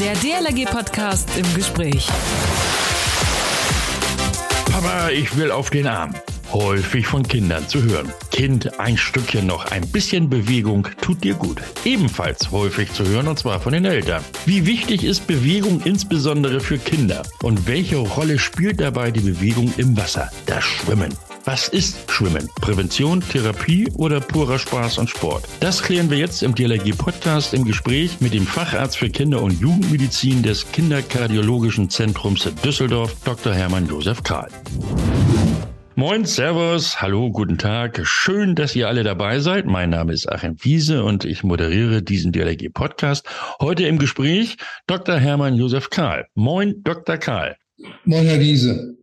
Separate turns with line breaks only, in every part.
Der DLRG-Podcast im Gespräch.
Papa, ich will auf den Arm. Häufig von Kindern zu hören. Kind, ein Stückchen noch, ein bisschen Bewegung tut dir gut. Ebenfalls häufig zu hören und zwar von den Eltern. Wie wichtig ist Bewegung insbesondere für Kinder? Und welche Rolle spielt dabei die Bewegung im Wasser, das Schwimmen? Was ist Schwimmen? Prävention, Therapie oder purer Spaß und Sport? Das klären wir jetzt im DLRG Podcast im Gespräch mit dem Facharzt für Kinder- und Jugendmedizin des Kinderkardiologischen Zentrums Düsseldorf, Dr. Hermann Josef Kahl. Moin, Servus, hallo, guten Tag. Schön, dass ihr alle dabei seid. Mein Name ist Achim Wiese und ich moderiere diesen DLRG Podcast. Heute im Gespräch Dr. Hermann Josef Kahl. Moin, Dr. Kahl.
Moin, Herr Wiese.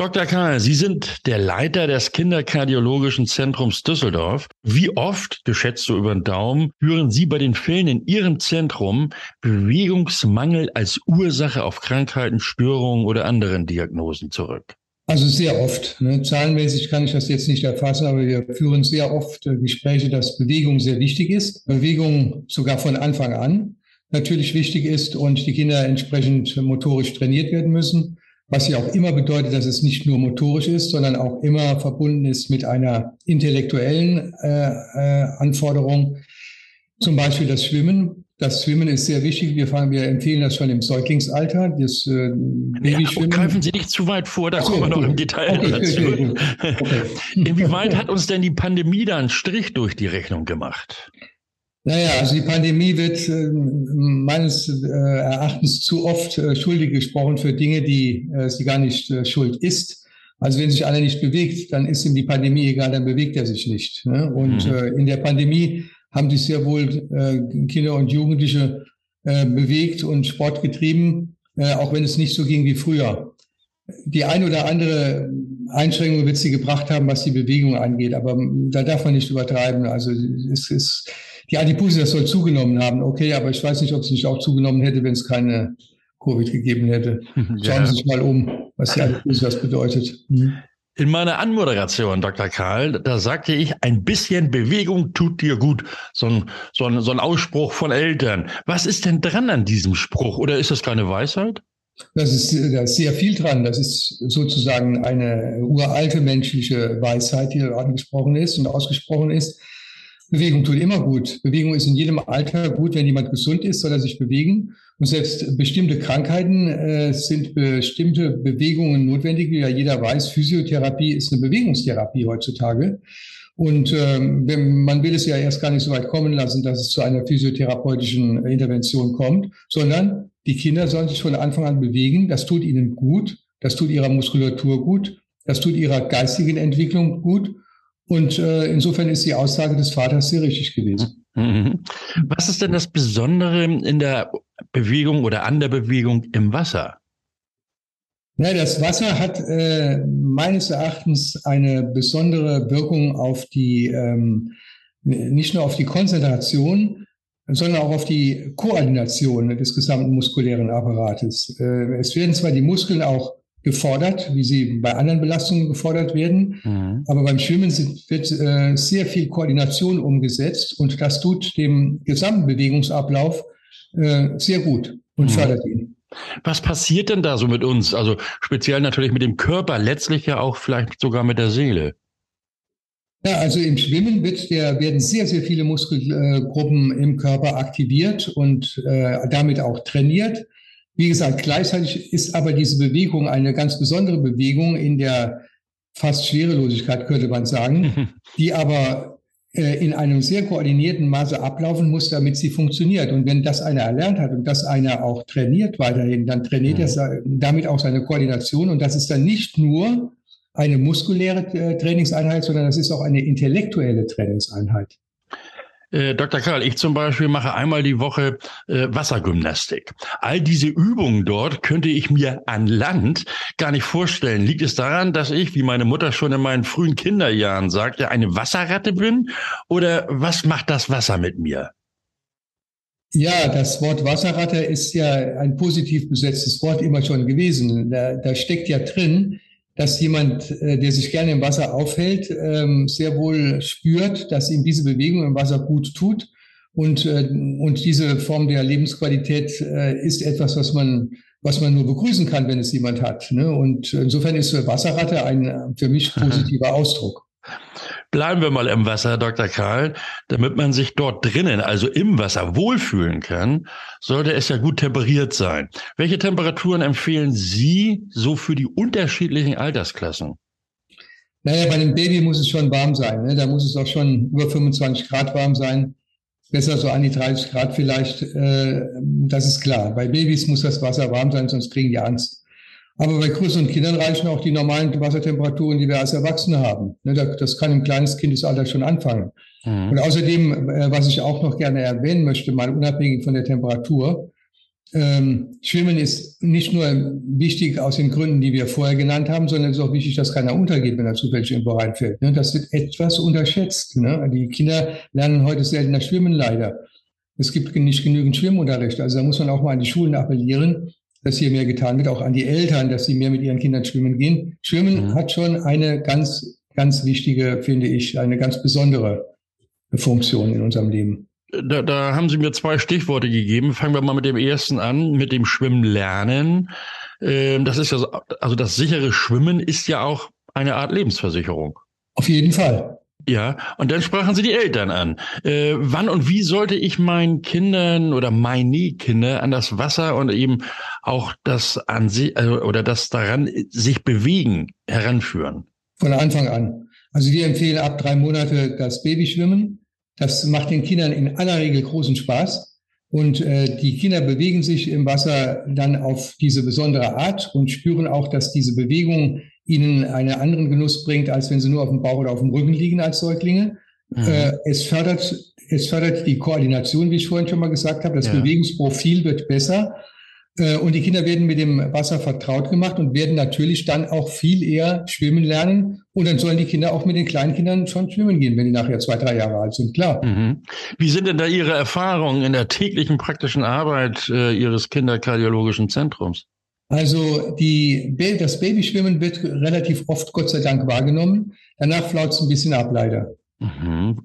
Dr. Kahl, Sie sind der Leiter des Kinderkardiologischen Zentrums Düsseldorf. Wie oft, geschätzt so über den Daumen, hören Sie bei den Fällen in Ihrem Zentrum Bewegungsmangel als Ursache auf Krankheiten, Störungen oder anderen Diagnosen zurück?
Also sehr oft. Ne? Zahlenmäßig kann ich das jetzt nicht erfassen, aber wir führen sehr oft äh, Gespräche, dass Bewegung sehr wichtig ist. Bewegung sogar von Anfang an natürlich wichtig ist und die Kinder entsprechend motorisch trainiert werden müssen was ja auch immer bedeutet, dass es nicht nur motorisch ist, sondern auch immer verbunden ist mit einer intellektuellen äh, äh, Anforderung. Zum Beispiel das Schwimmen. Das Schwimmen ist sehr wichtig. Wir, fangen, wir empfehlen das schon im Säuglingsalter. Das
äh, Babyschwimmen. Ja, greifen Sie nicht zu weit vor, da so, kommen wir noch im Detail okay, dazu. Okay, okay, Inwieweit hat uns denn die Pandemie da einen Strich durch die Rechnung gemacht?
Naja, also die Pandemie wird äh, meines äh, Erachtens zu oft äh, schuldig gesprochen für Dinge, die äh, sie gar nicht äh, schuld ist. Also wenn sich einer nicht bewegt, dann ist ihm die Pandemie egal, dann bewegt er sich nicht. Ne? Und mhm. Äh, in der Pandemie haben sich sehr wohl Kinder und Jugendliche bewegt und Sport getrieben, auch wenn es nicht so ging wie früher. Die ein oder andere Einschränkung wird sie gebracht haben, was die Bewegung angeht, aber da darf man nicht übertreiben. Also es ist die Adipositas soll zugenommen haben, okay, aber ich weiß nicht, ob es nicht auch zugenommen hätte, wenn es keine Covid gegeben hätte. Schauen ja. Sie sich mal um, was die Adipositas bedeutet. Hm.
In meiner Anmoderation, Dr. Karl, da sagte ich, ein bisschen Bewegung tut dir gut. So ein, so, ein, so ein Ausspruch von Eltern. Was ist denn dran an diesem Spruch? Oder ist das keine Weisheit?
Das ist, da ist sehr viel dran. Das ist sozusagen eine uralte menschliche Weisheit, die angesprochen ist und ausgesprochen ist. Bewegung tut immer gut. Bewegung ist in jedem Alter gut. Wenn jemand gesund ist, soll er sich bewegen. Und selbst bestimmte Krankheiten äh, sind bestimmte Bewegungen notwendig. Wie ja jeder weiß, Physiotherapie ist eine Bewegungstherapie heutzutage. Und ähm, wenn, man will es ja erst gar nicht so weit kommen lassen, dass es zu einer physiotherapeutischen Intervention kommt, sondern die Kinder sollen sich von Anfang an bewegen. Das tut ihnen gut. Das tut ihrer Muskulatur gut. Das tut ihrer geistigen Entwicklung gut. Und äh, insofern ist die Aussage des Vaters sehr richtig gewesen.
Mhm. Was ist denn das Besondere in der Bewegung oder an der Bewegung im Wasser?
Ja, das Wasser hat äh, meines Erachtens eine besondere Wirkung auf die, ähm, nicht nur auf die Konzentration, sondern auch auf die Koordination des gesamten muskulären Apparates. Äh, es werden zwar die Muskeln auch gefordert, wie sie bei anderen Belastungen gefordert werden. Mhm. Aber beim Schwimmen sind, wird äh, sehr viel Koordination umgesetzt und das tut dem gesamten Bewegungsablauf äh, sehr gut und mhm. fördert ihn.
Was passiert denn da so mit uns? Also speziell natürlich mit dem Körper, letztlich ja auch vielleicht sogar mit der Seele.
Ja, also im Schwimmen wird der, werden sehr, sehr viele Muskelgruppen im Körper aktiviert und äh, damit auch trainiert. Wie gesagt, gleichzeitig ist aber diese Bewegung eine ganz besondere Bewegung in der fast Schwerelosigkeit, könnte man sagen, die aber äh, in einem sehr koordinierten Maße ablaufen muss, damit sie funktioniert. Und wenn das einer erlernt hat und das einer auch trainiert weiterhin, dann trainiert mhm. er damit auch seine Koordination. Und das ist dann nicht nur eine muskuläre äh, Trainingseinheit, sondern das ist auch eine intellektuelle Trainingseinheit.
Äh, Dr. Karl, ich zum Beispiel mache einmal die Woche äh, Wassergymnastik. All diese Übungen dort könnte ich mir an Land gar nicht vorstellen. Liegt es daran, dass ich, wie meine Mutter schon in meinen frühen Kinderjahren sagte, eine Wasserratte bin? Oder was macht das Wasser mit mir?
Ja, das Wort Wasserratte ist ja ein positiv besetztes Wort immer schon gewesen. Da, da steckt ja drin, dass jemand, äh, der sich gerne im Wasser aufhält, ähm, sehr wohl spürt, dass ihm diese Bewegung im Wasser gut tut Und, äh, und diese Form der Lebensqualität äh, ist etwas, was man, was man nur begrüßen kann, wenn es jemand hat. Ne? Und insofern ist Wasserratte ein für mich positiver Ausdruck.
Bleiben wir mal im Wasser, Dr. Karl. Damit man sich dort drinnen, also im Wasser, wohlfühlen kann, sollte es ja gut temperiert sein. Welche Temperaturen empfehlen Sie so für die unterschiedlichen Altersklassen?
Naja, bei einem Baby muss es schon warm sein. Ne? Da muss es auch schon über 25 Grad warm sein. Besser so an die 30 Grad vielleicht. Äh, das ist klar. Bei Babys muss das Wasser warm sein, sonst kriegen die Angst. Aber bei größeren Kindern reichen auch die normalen Wassertemperaturen, die wir als Erwachsene haben. Ne, das kann im kleines Kindesalter schon anfangen. Mhm. Und außerdem, äh, was ich auch noch gerne erwähnen möchte, mal unabhängig von der Temperatur, ähm, Schwimmen ist nicht nur wichtig aus den Gründen, die wir vorher genannt haben, sondern es ist auch wichtig, dass keiner untergeht, wenn er zufällig irgendwo reinfällt. Ne? Das wird etwas unterschätzt. Ne? Die Kinder lernen heute seltener schwimmen, leider. Es gibt nicht genügend Schwimmunterricht. Also da muss man auch mal an die Schulen appellieren, dass hier mehr getan wird, auch an die Eltern, dass sie mehr mit ihren Kindern schwimmen gehen. Schwimmen mhm. hat schon eine ganz, ganz wichtige, finde ich, eine ganz besondere Funktion in unserem Leben.
Da, da haben Sie mir zwei Stichworte gegeben. Fangen wir mal mit dem ersten an, mit dem Schwimmen lernen. Ähm, das ist ja, so, also das sichere Schwimmen ist ja auch eine Art Lebensversicherung.
Auf jeden Fall.
Ja, und dann sprachen Sie die Eltern an. Äh, wann und wie sollte ich meinen Kindern oder meine Kinder an das Wasser und eben auch das an sie äh, oder das daran sich bewegen heranführen?
Von Anfang an. Also wir empfehlen ab drei Monate das Babyschwimmen. Das macht den Kindern in aller Regel großen Spaß. Und äh, die Kinder bewegen sich im Wasser dann auf diese besondere Art und spüren auch, dass diese Bewegung ihnen einen anderen Genuss bringt, als wenn sie nur auf dem Bauch oder auf dem Rücken liegen als Säuglinge. Mhm. Äh, es fördert, es fördert die Koordination, wie ich vorhin schon mal gesagt habe. Das ja. Bewegungsprofil wird besser. Äh, und die Kinder werden mit dem Wasser vertraut gemacht und werden natürlich dann auch viel eher schwimmen lernen. Und dann sollen die Kinder auch mit den kleinen Kindern schon schwimmen gehen, wenn die nachher zwei, drei Jahre alt sind, klar. Mhm.
Wie sind denn da Ihre Erfahrungen in der täglichen praktischen Arbeit äh, Ihres kinderkardiologischen Zentrums?
Also die, das Babyschwimmen wird relativ oft, Gott sei Dank, wahrgenommen. Danach flaut es ein bisschen ab, leider.
Mhm.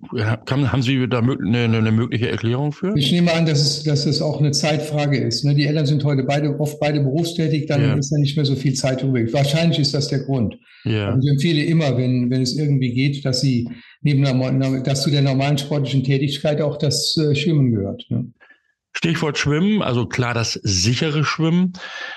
Kann, haben Sie da eine, eine, mögliche Erklärung für?
Ich nehme an, dass es, dass es auch eine Zeitfrage ist. Ne? Die Eltern sind heute beide, oft beide berufstätig, dann ja. ist da nicht mehr so viel Zeit übrig. Wahrscheinlich ist das der Grund. Ja. Und ich empfehle immer, wenn, wenn es irgendwie geht, dass Sie neben einer, dass zu der normalen sportlichen Tätigkeit auch das äh, Schwimmen gehört. Ne?
Stichwort Schwimmen, also klar das sichere Schwimmen.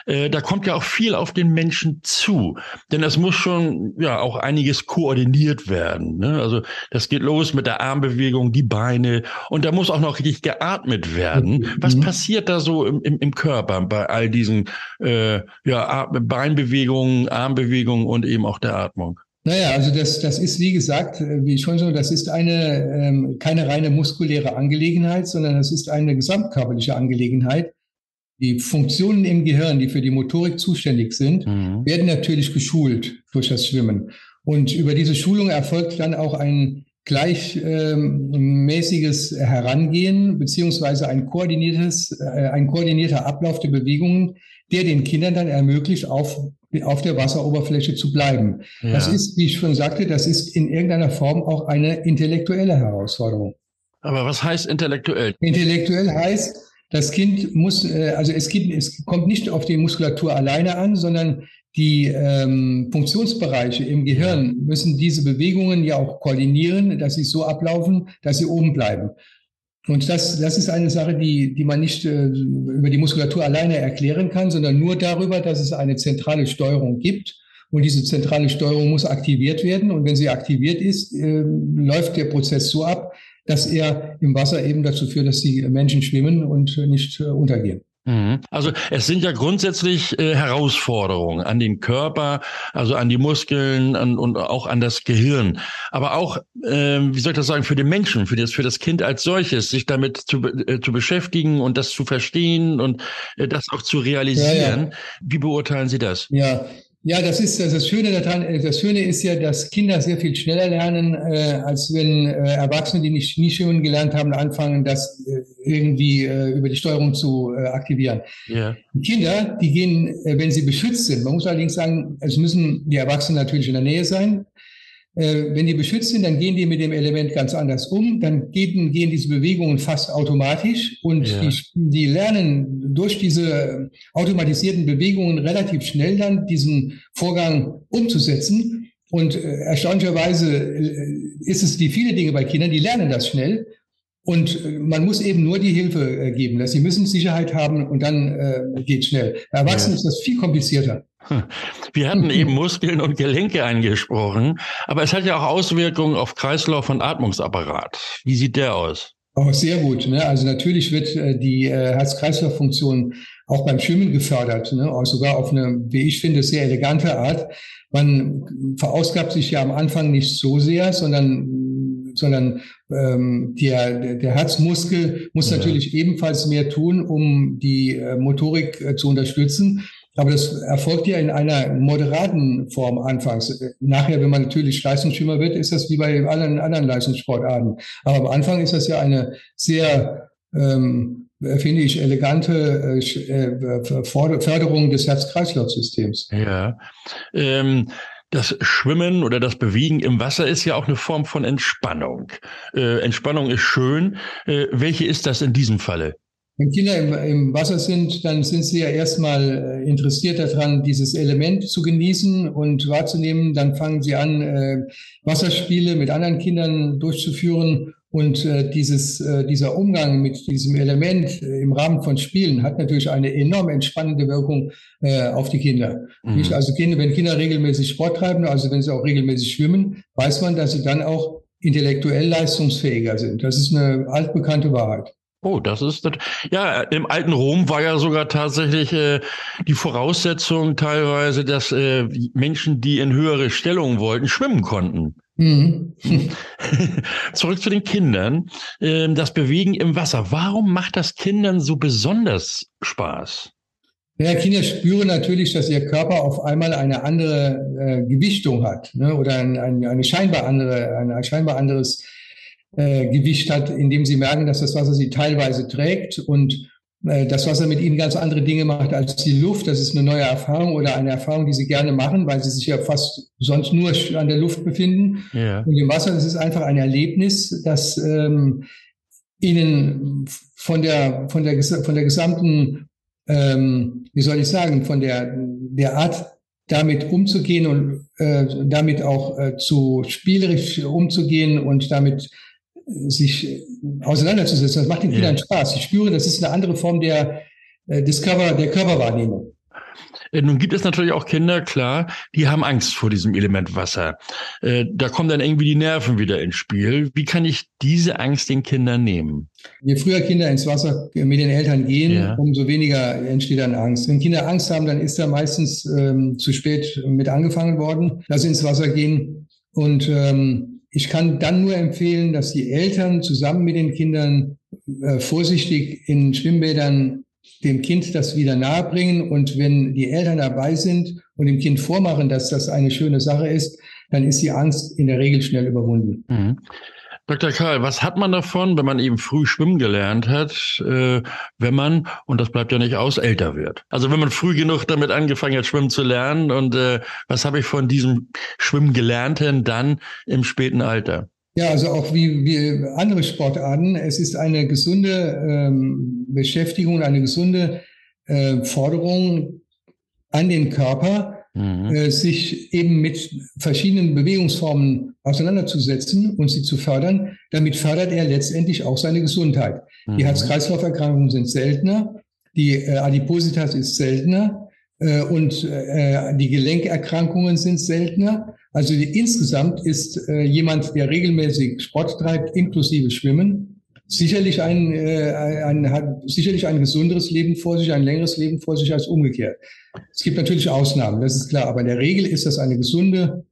Äh, da kommt ja auch viel auf den Menschen zu, denn es muss schon ja auch einiges koordiniert werden. Ne? Also das geht los mit der Armbewegung, die Beine und da muss auch noch richtig geatmet werden. Mhm. Was passiert da so im, im, im Körper bei all diesen äh, ja, Beinbewegungen, Armbewegungen und eben auch der Atmung?
Naja, also das, das ist, wie gesagt, wie schon so, das ist eine, ähm, keine reine muskuläre Angelegenheit, sondern das ist eine gesamtkörperliche Angelegenheit. Die Funktionen im Gehirn, die für die Motorik zuständig sind, mhm. werden natürlich geschult durch das Schwimmen. Und über diese Schulung erfolgt dann auch ein gleichmäßiges ähm, Herangehen beziehungsweise ein koordiniertes, äh, ein koordinierter Ablauf der Bewegungen, der den Kindern dann ermöglicht, auf auf der Wasseroberfläche zu bleiben. Ja. Das ist, wie ich schon sagte, das ist in irgendeiner Form auch eine intellektuelle Herausforderung.
Aber was heißt intellektuell?
Intellektuell heißt, das Kind muss, äh, also es, gibt, es kommt nicht auf die Muskulatur alleine an, sondern die ähm, Funktionsbereiche im Gehirn müssen diese Bewegungen ja auch koordinieren, dass sie so ablaufen, dass sie oben bleiben. Und das, das ist eine Sache, die, die man nicht äh, über die Muskulatur alleine erklären kann, sondern nur darüber, dass es eine zentrale Steuerung gibt. Und diese zentrale Steuerung muss aktiviert werden. Und wenn sie aktiviert ist, äh, läuft der Prozess so ab, dass er im Wasser eben dazu führt, dass die Menschen schwimmen und nicht äh, untergehen.
Mhm. Also es sind ja grundsätzlich äh, Herausforderungen an den Körper, also an die Muskeln an, und auch an das Gehirn. Aber auch, äh, wie soll ich das sagen, für den Menschen, für das, für das Kind als solches, sich damit zu, äh, zu beschäftigen und das zu verstehen und äh, das auch zu realisieren. Ja, ja. Wie beurteilen Sie das?
Ja, ja, das ist das Schöne daran. Äh, das Schöne ist ja, dass Kinder sehr viel schneller lernen, äh, als wenn äh, Erwachsene, die nicht nie schwimmen gelernt haben, anfangen, das äh, irgendwie äh, über die Steuerung zu äh, aktivieren. Yeah. Kinder, die gehen, wenn sie beschützt sind. Man muss allerdings sagen, es müssen die Erwachsenen natürlich in der Nähe sein. Äh, wenn die beschützt sind, dann gehen die mit dem Element ganz anders um. Dann gehen, gehen diese Bewegungen fast automatisch und ja. die, die lernen durch diese automatisierten Bewegungen relativ schnell dann diesen Vorgang umzusetzen. Und äh, erstaunlicherweise äh, ist es wie viele Dinge bei Kindern, die lernen das schnell. Und man muss eben nur die Hilfe geben. Sie müssen Sicherheit haben und dann äh, geht schnell. Bei Erwachsenen ja. ist das viel komplizierter.
Wir hatten eben Muskeln und Gelenke angesprochen, aber es hat ja auch Auswirkungen auf Kreislauf und Atmungsapparat. Wie sieht der aus?
Auch sehr gut. Ne? Also natürlich wird äh, die äh, Herz-Kreislauf-Funktion auch beim Schwimmen gefördert, ne? auch sogar auf eine, wie ich finde, sehr elegante Art. Man verausgabt sich ja am Anfang nicht so sehr, sondern sondern ähm, der, der Herzmuskel muss ja. natürlich ebenfalls mehr tun, um die äh, Motorik äh, zu unterstützen. Aber das erfolgt ja in einer moderaten Form anfangs. Nachher, wenn man natürlich Leistungsschwimmer wird, ist das wie bei allen anderen Leistungssportarten. Aber am Anfang ist das ja eine sehr, ähm, finde ich, elegante äh, äh Förderung des Herz-Kreislauf-Systems.
Ja. Ähm das Schwimmen oder das Bewegen im Wasser ist ja auch eine Form von Entspannung. Äh, Entspannung ist schön. Äh, welche ist das in diesem Falle?
Wenn Kinder im, im, Wasser sind, dann sind sie ja erstmal äh, interessiert daran, dieses Element zu genießen und wahrzunehmen. Dann fangen sie an, äh, Wasserspiele mit anderen Kindern durchzuführen. Und äh, dieses, äh, dieser Umgang mit diesem Element äh, im Rahmen von Spielen hat natürlich eine enorm entspannende Wirkung äh, auf die Kinder. Mhm. Also Kinder, wenn Kinder regelmäßig Sport treiben, also wenn sie auch regelmäßig schwimmen, weiß man, dass sie dann auch intellektuell leistungsfähiger sind. Das ist eine altbekannte Wahrheit.
Oh, das ist das. Ja, im alten Rom war ja sogar tatsächlich äh, die Voraussetzung teilweise, dass äh, Menschen, die in höhere Stellungen wollten, schwimmen konnten. Mhm. Zurück zu den Kindern. Ähm, das Bewegen im Wasser. Warum macht das Kindern so besonders Spaß?
Ja, Kinder spüren natürlich, dass ihr Körper auf einmal eine andere äh, Gewichtung hat ne? oder ein, ein, eine scheinbar andere, ein, ein scheinbar anderes äh, Gewicht hat, indem sie merken, dass das Wasser sie teilweise trägt und das Wasser mit ihnen ganz andere Dinge macht als die Luft. Das ist eine neue Erfahrung oder eine Erfahrung, die sie gerne machen, weil sie sich ja fast sonst nur an der Luft befinden. Ja. Und im Wasser, das ist einfach ein Erlebnis, das ähm, ihnen von der, von der, von der gesamten, ähm, wie soll ich sagen, von der, der Art damit umzugehen und äh, damit auch äh, zu spielerisch umzugehen und damit sich auseinanderzusetzen. Das macht den Kindern ja. Spaß. Ich spüre, das ist eine andere Form der, äh, Körper, der Körperwahrnehmung.
Äh, nun gibt es natürlich auch Kinder, klar, die haben Angst vor diesem Element Wasser. Äh, da kommen dann irgendwie die Nerven wieder ins Spiel. Wie kann ich diese Angst den Kindern nehmen?
Je früher Kinder ins Wasser mit den Eltern gehen, ja. umso weniger entsteht dann Angst. Wenn Kinder Angst haben, dann ist da meistens ähm, zu spät mit angefangen worden, dass sie ins Wasser gehen. Und ähm, ich kann dann nur empfehlen, dass die Eltern zusammen mit den Kindern äh, vorsichtig in Schwimmbädern dem Kind das wieder nahebringen. Und wenn die Eltern dabei sind und dem Kind vormachen, dass das eine schöne Sache ist, dann ist die Angst in der Regel schnell überwunden. Mhm.
Dr. Karl, was hat man davon, wenn man eben früh schwimmen gelernt hat, äh, wenn man, und das bleibt ja nicht aus, älter wird? Also wenn man früh genug damit angefangen hat, schwimmen zu lernen und äh, was habe ich von diesem Schwimmen gelernten dann im späten Alter?
Ja, also auch wie, wie andere Sportarten. Es ist eine gesunde ähm, Beschäftigung, eine gesunde äh, Forderung an den Körper, mhm. äh, sich eben mit verschiedenen Bewegungsformen auseinanderzusetzen und sie zu fördern. Damit fördert er letztendlich auch seine Gesundheit. Mhm. Die Herz-Kreislauf-Erkrankungen sind seltener, die äh, Adipositas ist seltener äh, und äh, die Gelenkerkrankungen sind seltener. Also die, insgesamt ist äh, jemand, der regelmäßig Sport treibt, inklusive Schwimmen, sicherlich ein, äh, ein, hat sicherlich ein gesunderes Leben vor sich, ein längeres Leben vor sich als umgekehrt. Es gibt natürlich Ausnahmen, das ist klar, aber in der Regel ist das eine gesunde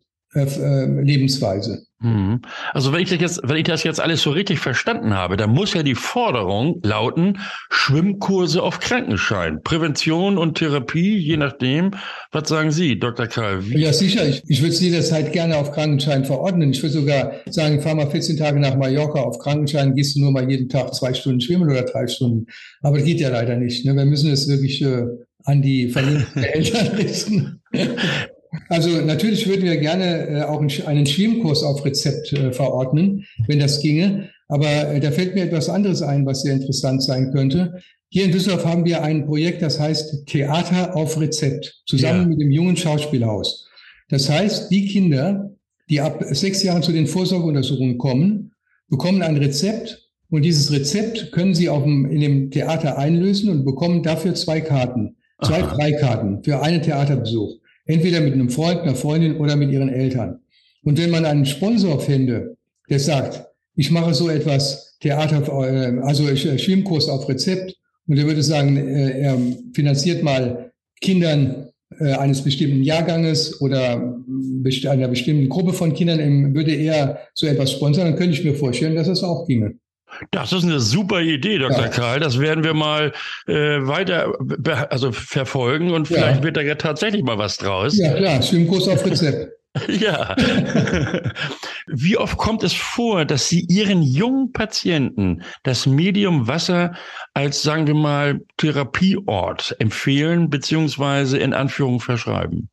Lebensweise.
Mhm. Also wenn ich das jetzt, wenn ich das jetzt alles so richtig verstanden habe, dann muss ja die Forderung lauten, Schwimmkurse auf Krankenschein, Prävention und Therapie, je nachdem. Was sagen Sie, Dr. Karl?
Ja, sicher. Ich, ich würde es jederzeit gerne auf Krankenschein verordnen. Ich würde sogar sagen, fahr mal 14 Tage nach Mallorca auf Krankenschein, gehst du nur mal jeden Tag zwei Stunden schwimmen oder drei Stunden. Aber das geht ja leider nicht. Ne? Wir müssen es wirklich äh, an die Familien der Eltern richten. Also natürlich würden wir gerne äh, auch einen Schwimmkurs auf Rezept äh, verordnen, wenn das ginge. Aber äh, da fällt mir etwas anderes ein, was sehr interessant sein könnte. Hier in Düsseldorf haben wir ein Projekt, das heißt Theater auf Rezept, zusammen ja. mit dem jungen Schauspielhaus. Das heißt, die Kinder, die ab sechs Jahren zu den Vorsorgeuntersuchungen kommen, bekommen ein Rezept und dieses Rezept können sie auf dem, in dem Theater einlösen und bekommen dafür zwei Karten, zwei Aha. Freikarten für einen Theaterbesuch. Entweder mit einem Freund, einer Freundin oder mit ihren Eltern. Und wenn man einen Sponsor fände, der sagt, ich mache so etwas Theater, äh, also äh, Schwimmkurs auf Rezept, und er würde sagen, äh, er finanziert mal Kindern eines bestimmten Jahrganges oder einer bestimmten Gruppe von Kindern, würde er so etwas sponsern, dann könnte ich mir vorstellen, dass das auch ginge.
Das ist eine super Idee, Dr. Ja. Karl. Das werden wir mal äh, weiter also verfolgen und vielleicht ja. wird da ja tatsächlich mal was draus.
Ja, klar, Schwimmkurs auf Rezept.
ja. Wie oft kommt es vor, dass Sie Ihren jungen Patienten das Medium Wasser als, sagen wir mal, Therapieort empfehlen, beziehungsweise in Anführung verschreiben?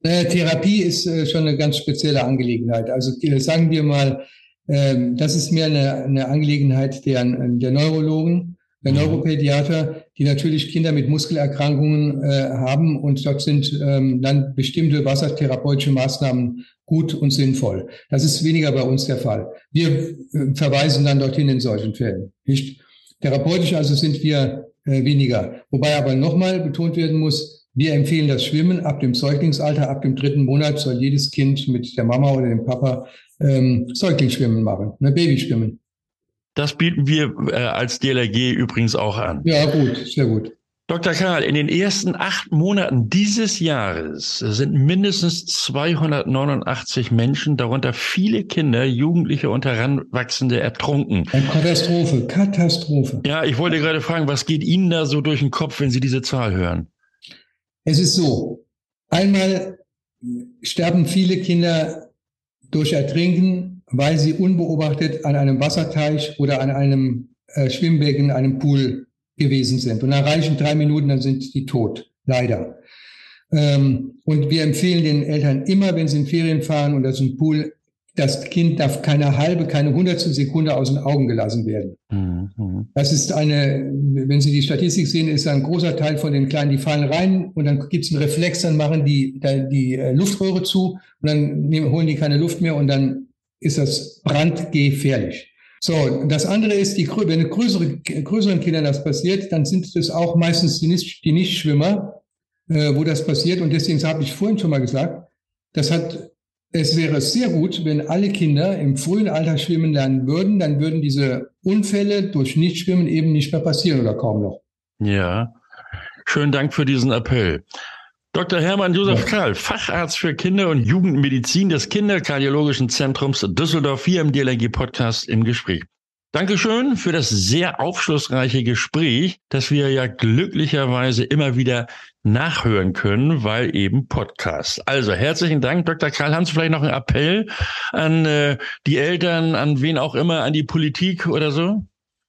Naja, Therapie ist äh, schon eine ganz spezielle Angelegenheit. Also äh, sagen wir mal, ähm, das ist mehr eine, eine Angelegenheit der, der Neurologen, der mhm. Neuropädiater, die natürlich Kinder mit Muskelerkrankungen äh, haben und dort sind ähm, dann bestimmte wassertherapeutische Maßnahmen gut und sinnvoll. Das ist weniger bei uns der Fall. Wir äh, verweisen dann dorthin in solchen Fällen. Nicht? Therapeutisch also sind wir äh, weniger. Wobei aber nochmal betont werden muss, wir empfehlen das Schwimmen ab dem Säuglingsalter, ab dem dritten Monat soll jedes Kind mit der Mama oder dem Papa ähm, Säuglingsschwimmen machen, ne, Babyschwimmen.
Das bieten wir äh, als DLRG übrigens auch an.
Ja, gut, sehr gut.
Dr. Karl, in den ersten acht Monaten dieses Jahres sind mindestens 289 Menschen, darunter viele Kinder, Jugendliche und Heranwachsende, ertrunken.
Eine Katastrophe, Katastrophe.
Ja, ich wollte gerade fragen, was geht Ihnen da so durch den Kopf, wenn Sie diese Zahl hören?
Es ist so, einmal sterben viele Kinder durch Ertrinken, weil sie unbeobachtet an einem Wasserteich oder an einem äh, Schwimmbecken, einem Pool gewesen sind. Und nach reichen drei Minuten, dann sind die tot. Leider. Ähm, und wir empfehlen den Eltern immer, wenn sie in Ferien fahren und das ist ein Pool, das Kind darf keine halbe, keine hundertstel Sekunde aus den Augen gelassen werden. Mhm. Das ist eine, wenn Sie die Statistik sehen, ist ein großer Teil von den Kleinen, die fallen rein und dann gibt es einen Reflex, dann machen die die äh, Luftröhre zu und dann nehmen, holen die keine Luft mehr und dann ist das brandgefährlich. So, das andere ist, die, wenn größere, größeren Kindern das passiert, dann sind es auch meistens die, Nicht, die Nichtschwimmer, äh, wo das passiert. Und deswegen habe ich vorhin schon mal gesagt, das hat es wäre sehr gut, wenn alle Kinder im frühen Alter schwimmen lernen würden, dann würden diese Unfälle durch Nichtschwimmen eben nicht mehr passieren oder kaum noch.
Ja, schönen Dank für diesen Appell. Dr. Hermann Josef. Karl, Facharzt für Kinder- und Jugendmedizin des Kinderkardiologischen Zentrums Düsseldorf, hier im DLRG Podcast im Gespräch. Dankeschön für das sehr aufschlussreiche Gespräch, das wir ja glücklicherweise immer wieder nachhören können, weil eben Podcast. Also herzlichen Dank, Dr. Karl. Haben Sie vielleicht noch einen Appell an äh, die Eltern, an wen auch immer, an die Politik oder so?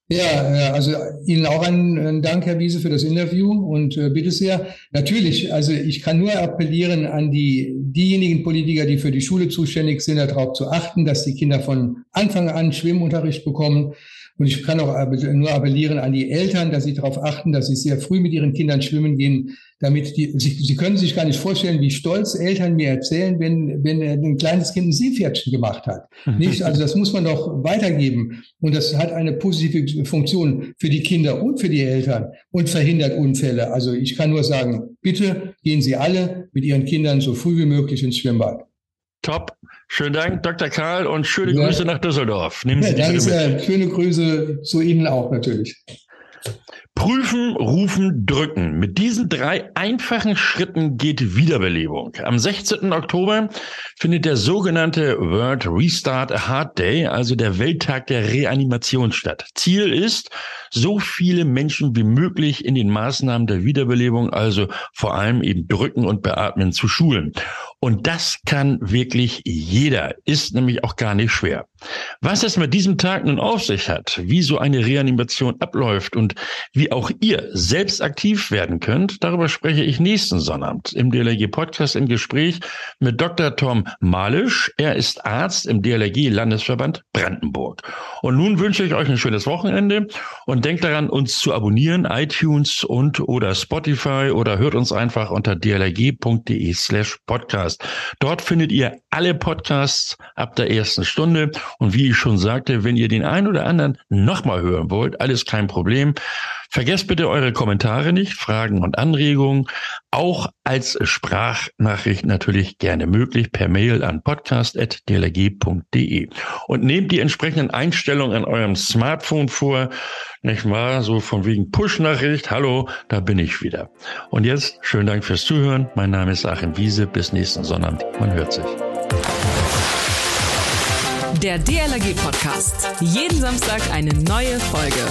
Ja, also Ihnen auch einen Dank, Herr Wiese, für das Interview und äh, bitte sehr. Natürlich, also ich kann nur appellieren an die diejenigen Politiker, die für die Schule zuständig sind, darauf zu achten, dass die Kinder von Anfang an Schwimmunterricht bekommen und ich kann auch nur appellieren an die Eltern, dass sie darauf achten, dass sie sehr früh mit ihren Kindern schwimmen gehen, damit die, sie, sie können sich gar nicht vorstellen, wie stolz Eltern mir erzählen, wenn, wenn ein kleines Kind ein Seepferdchen gemacht hat. Nicht? Also das muss man doch weitergeben. Und das hat eine positive Funktion für die Kinder und für die Eltern und verhindert Unfälle. Also ich kann nur sagen, bitte gehen Sie alle mit Ihren Kindern so früh wie möglich ins Schwimmbad.
Top. Schönen Dank, Dr. Karl, und schöne ja. Grüße nach Düsseldorf.
Nehmen Sie ja, danke sehr. Schöne Grüße zu Ihnen auch natürlich.
Prüfen, rufen, drücken. Mit diesen drei einfachen Schritten geht Wiederbelebung. Am 16. Oktober findet der sogenannte World Restart a Heart Day, also der Welttag der Reanimation statt. Ziel ist, so viele Menschen wie möglich in den Maßnahmen der Wiederbelebung, also vor allem eben drücken und beatmen, zu schulen. Und das kann wirklich jeder, ist nämlich auch gar nicht schwer. Was es mit diesem Tag nun auf sich hat, wie so eine Reanimation abläuft und wie auch ihr selbst aktiv werden könnt, darüber spreche ich nächsten Sonnabend im DLRG Podcast im Gespräch mit Dr. Tom Malisch. Er ist Arzt im DLRG Landesverband Brandenburg. Und nun wünsche ich euch ein schönes Wochenende und denkt daran, uns zu abonnieren, iTunes und oder Spotify oder hört uns einfach unter dlrg.de slash podcast. Dort findet ihr alle Podcasts ab der ersten Stunde und wie ich schon sagte, wenn ihr den einen oder anderen nochmal hören wollt, alles kein Problem. Vergesst bitte eure Kommentare nicht, Fragen und Anregungen. Auch als Sprachnachricht natürlich gerne möglich per Mail an podcast.dlg.de. Und nehmt die entsprechenden Einstellungen an eurem Smartphone vor. Nicht wahr? So von wegen Push-Nachricht. Hallo, da bin ich wieder. Und jetzt schönen Dank fürs Zuhören. Mein Name ist Achim Wiese. Bis nächsten Sonnabend. Man hört sich.
Der DLRG Podcast. Jeden Samstag eine neue Folge.